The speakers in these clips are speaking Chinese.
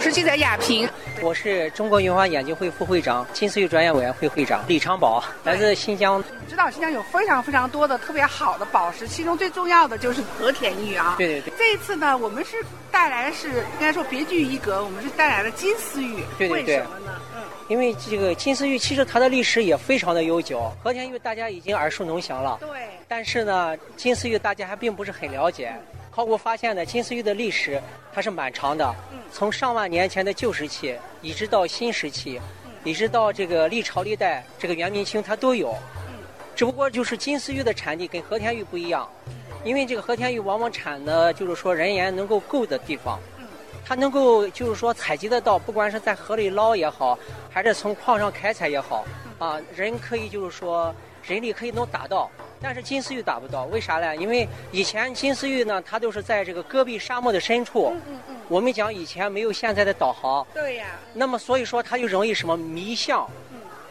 我是记者亚平。我是中国云华眼镜会副会长、金丝玉专业委员会会长李长宝，来自新疆。知道新疆有非常非常多的特别好的宝石，其中最重要的就是和田玉啊。对对对。这一次呢，我们是带来的是应该说别具一格，我们是带来了金丝玉。对对对。为什么呢？嗯，因为这个金丝玉其实它的历史也非常的悠久，和田玉大家已经耳熟能详了。对。但是呢，金丝玉大家还并不是很了解。考古发现的金丝玉的历史，它是蛮长的，从上万年前的旧石器，一直到新石器，一直到这个历朝历代，这个元明清它都有。只不过就是金丝玉的产地跟和田玉不一样，因为这个和田玉往往产的就是说人烟能够够的地方，它能够就是说采集得到，不管是在河里捞也好，还是从矿上开采也好，啊，人可以就是说人力可以能达到。但是金丝玉达不到，为啥呢？因为以前金丝玉呢，它都是在这个戈壁沙漠的深处。嗯嗯嗯。我们讲以前没有现在的导航。对呀。那么所以说它就容易什么迷向，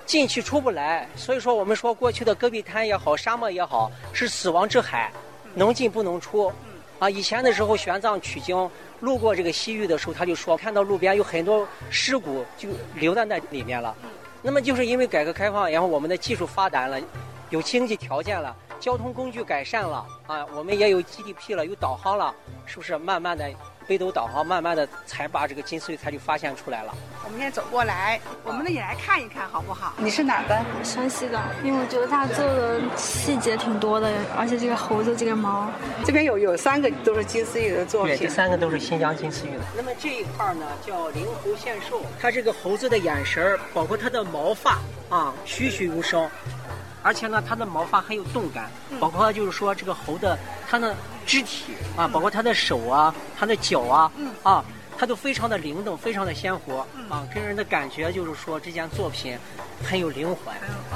进去出不来。所以说我们说过去的戈壁滩也好，沙漠也好，是死亡之海，能进不能出。啊，以前的时候玄奘取经路过这个西域的时候，他就说看到路边有很多尸骨就留在那里面了。那么就是因为改革开放，然后我们的技术发达了。有经济条件了，交通工具改善了啊，我们也有 GDP 了，有导航了，是不是？慢慢的，北斗导航慢慢的才把这个金丝玉才就发现出来了。我们现在走过来，我们呢也来看一看，好不好？你是哪的？山西的，因为我觉得它做的细节挺多的，而且这个猴子这个毛，这边有有三个都是金丝玉的作品。对，这三个都是新疆金丝玉的。那么这一块呢叫灵猴献寿，它这个猴子的眼神包括它的毛发啊，栩栩如生。而且呢，它的毛发很有动感，包括就是说这个猴的它的肢体啊，包括它的手啊、它的脚啊，啊，它都非常的灵动，非常的鲜活啊，给人的感觉就是说这件作品很有灵魂，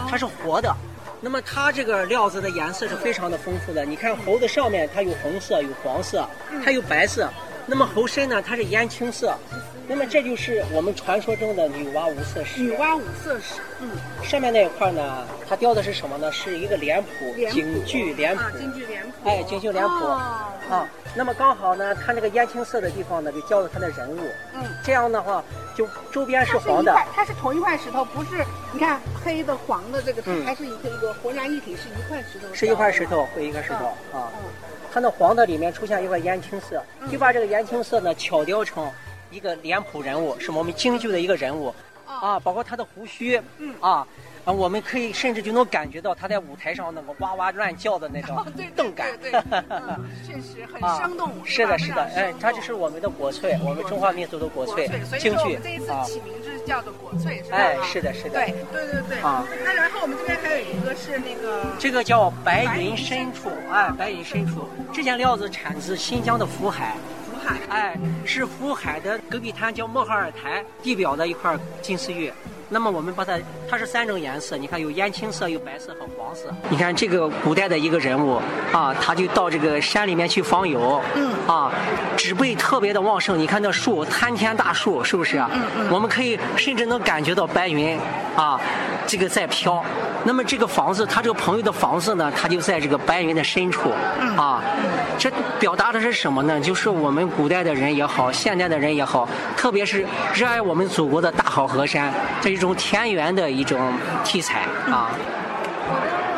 它是活的。那么它这个料子的颜色是非常的丰富的，你看猴子上面它有红色、有黄色，还有白色。那么猴身呢，它是烟青色。那么这就是我们传说中的女娲五色石。女娲五色石，嗯，上面那一块呢，它雕的是什么呢？是一个脸谱，京剧脸谱。京剧脸谱。哎，京剧脸谱。啊，那么刚好呢，它那个烟青色的地方呢，就雕了它的人物。嗯。这样的话，就周边是黄的。它是同一块石头，不是？你看黑的、黄的这个，它还是一个一个浑然一体，是一块石头。是一块石头，一个石头啊。嗯。它那黄的里面出现一块烟青色，就把这个烟青色呢巧雕成。一个脸谱人物是我们京剧的一个人物，啊，包括他的胡须，嗯啊，啊，我们可以甚至就能感觉到他在舞台上那个哇哇乱叫的那种 动感，对，确实很生动。是的，是的，哎，它就是我们的国粹，我们中华民族的国粹，京剧。这一次起名字叫做国粹，是吧？哎，是的，是的。对，对对对。啊，那然后我们这边还有一个是那个，这个叫白云深处，哎，白云深处，这件料子产自新疆的福海。哎，是福海的戈壁滩，叫莫哈尔台地表的一块金丝玉。那么我们把它，它是三种颜色，你看有烟青色、有白色和黄色。你看这个古代的一个人物啊，他就到这个山里面去访友，嗯，啊，植被特别的旺盛，你看那树，参天大树，是不是啊？嗯嗯。我们可以甚至能感觉到白云啊，这个在飘。那么这个房子，他这个朋友的房子呢，他就在这个白云的深处，啊，这表达的是什么呢？就是我们古代的人也好，现代的人也好，特别是热爱我们祖国的大好河山，这一种田园的一种题材啊。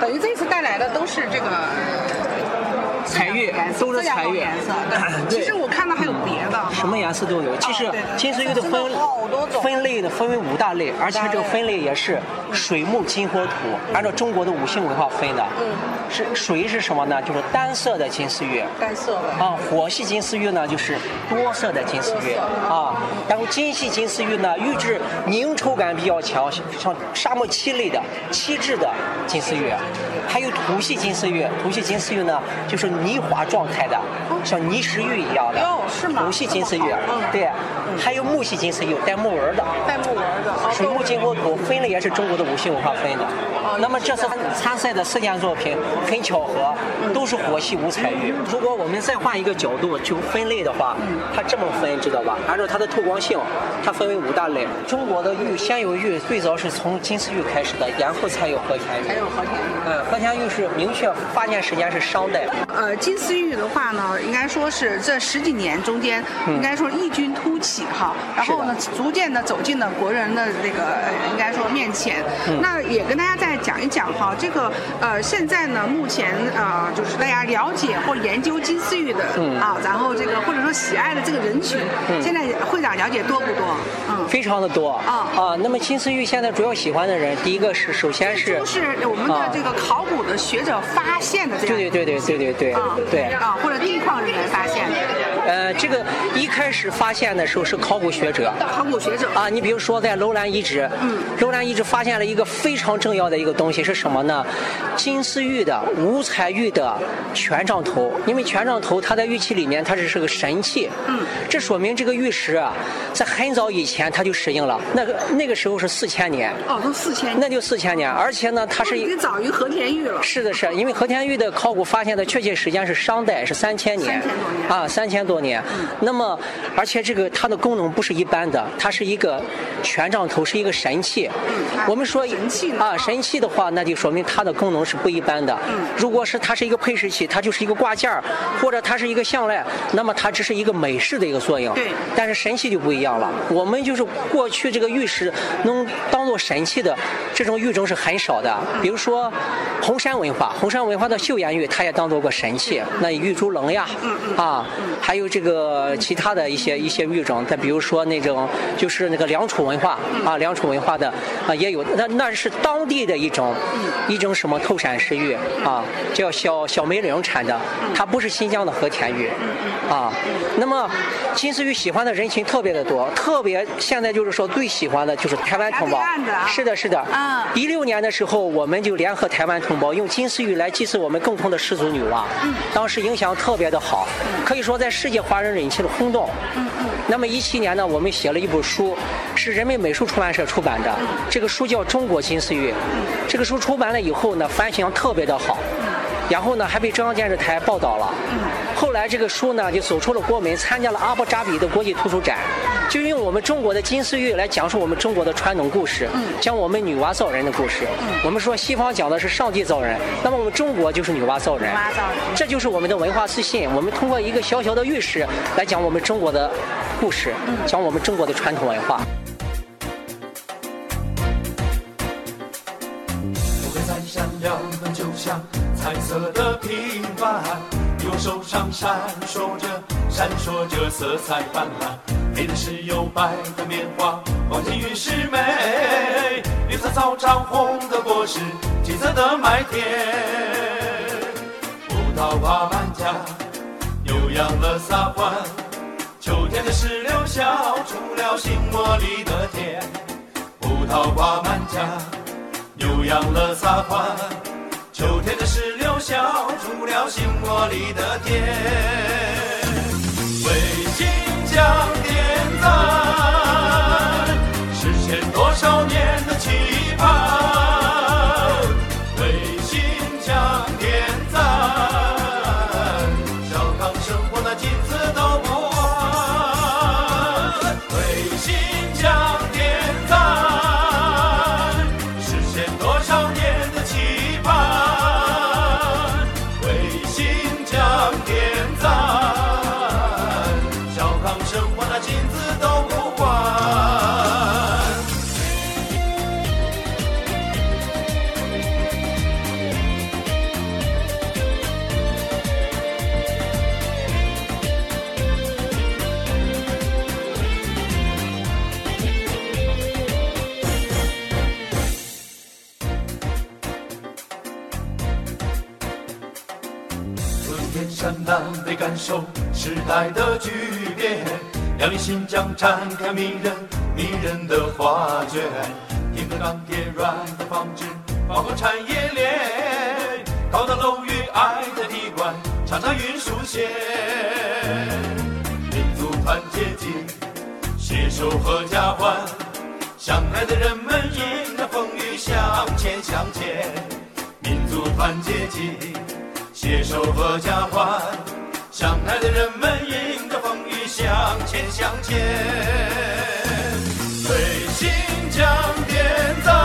等于这次带来的都是这个。彩玉都是彩玉，其实我看到还有别的，什么颜色都有。其实金丝玉的分分类的分为五大类，而且这个分类也是水木金火土，按照中国的五行文化分的。嗯，是水是什么呢？就是单色的金丝玉。单色的。啊，火系金丝玉呢就是多色的金丝玉。啊，然后金系金丝玉呢，玉质凝稠感比较强，像沙漠漆类的漆质的金丝玉。还有土系金丝玉，土系金丝玉呢就是。泥花状态的，像泥石玉一样的，哟，是吗？母系金丝玉，嗯对，还有木系金丝玉，带木纹的，带木纹的，水木金火土分类也是中国的五行文化分的。那么这次参赛的四件作品很巧合，都是火系五彩玉。如果我们再换一个角度就分类的话，它这么分，知道吧？按照它的透光性，它分为五大类。中国的玉先有玉，最早是从金丝玉开始的，然后才有和田玉。才有和田玉。嗯，和田玉是明确发现时间是商代。呃，金丝玉的话呢，应该说是这十几年中间，应该说异军突起哈，然后呢，逐渐的走进了国人的这个应该说面前。那也跟大家再讲一讲哈，这个呃，现在呢，目前呃，就是大家了解或研究金丝玉的啊，然后这个或者说喜爱的这个人群，现在会长了解多不多？嗯，非常的多啊啊。那么金丝玉现在主要喜欢的人，第一个是首先是都是我们的这个考古的学者发现的这样对对对对对对对对啊，或者地矿人员发现的。呃，这个一开始发现的时候是考古学者，考古学者啊，你比如说在楼兰遗址，嗯，楼兰遗址发现了一个非常重要的一个东西是什么呢？金丝玉的五彩玉的权杖头，因为权杖头它在玉器里面它是是个神器，嗯，这说明这个玉石啊，在很早以前它就使用了，那个那个时候是四千年，哦，都四千年，那就四千年，而且呢，它是已经早于和田玉了，是的是，因为和田玉的考古发现的确切时间是商代，是三千年，三千多年啊，三千多年，那么而且这个它的功能不是一般的，它是一个权杖头，是一个神器，我们说神器啊，神器的话，那就说明它的功能是不一般的。如果是它是一个配饰器，它就是一个挂件儿，或者它是一个项链，那么它只是一个美饰的一个作用。对。但是神器就不一样了，我们就是过去这个玉石能当做神器的这种玉种是很少的。比如说红山文化，红山文化的岫岩玉，它也当做过神器。那玉珠棱呀，啊，还有这个其他的一些一些玉种，再比如说那种就是那个梁楚文化啊，良渚文化的啊也有，那那是当地的一种一种什么透闪石玉啊，叫小小梅岭产的，它不是新疆的和田玉啊。那么金丝玉喜欢的人群特别的多，特别现在就是说最喜欢的就是台湾同胞。是的，是的。啊。一六年的时候，我们就联合台湾同胞用金丝玉来祭祀我们共同的始祖女娲。嗯。当时影响特别的好，可以说在世界华人引起了轰动。嗯嗯。那么一七年呢，我们写了一部书，是人民美术出版社出版的，这个书叫《中国金丝玉》。这个书出版了以后呢，反响特别的好。然后呢，还被中央电视台报道了。后来这个书呢，就走出了国门，参加了阿布扎比的国际图书展，就用我们中国的金丝玉来讲述我们中国的传统故事，讲我们女娲造人的故事。我们说西方讲的是上帝造人，那么我们中国就是女娲造人。这就是我们的文化自信。我们通过一个小小的玉石来讲我们中国的故事，讲我们中国的传统文化。闪亮的，就像彩色的平板，右手上闪烁着，闪烁着色彩斑斓。黑的是有白的棉花，黄金玉石美，绿色草场红的果实，金色的麦田。葡萄挂满架，牛羊乐撒欢，秋天的石榴笑出了心窝里的甜。葡萄挂满架，悠扬了撒欢。秋天的石榴笑出了心窝里的甜，感受时代的巨变，亮丽新疆展开迷人迷人的画卷，硬的钢铁，软的纺织，包括产业链，高的楼宇，矮的地冠，长长运输线，民族团结紧，携手合家欢，相爱的人们迎着风雨向前向前，民族团结紧。携手合家欢，上台的人们迎着风雨向前向前。为新疆点赞，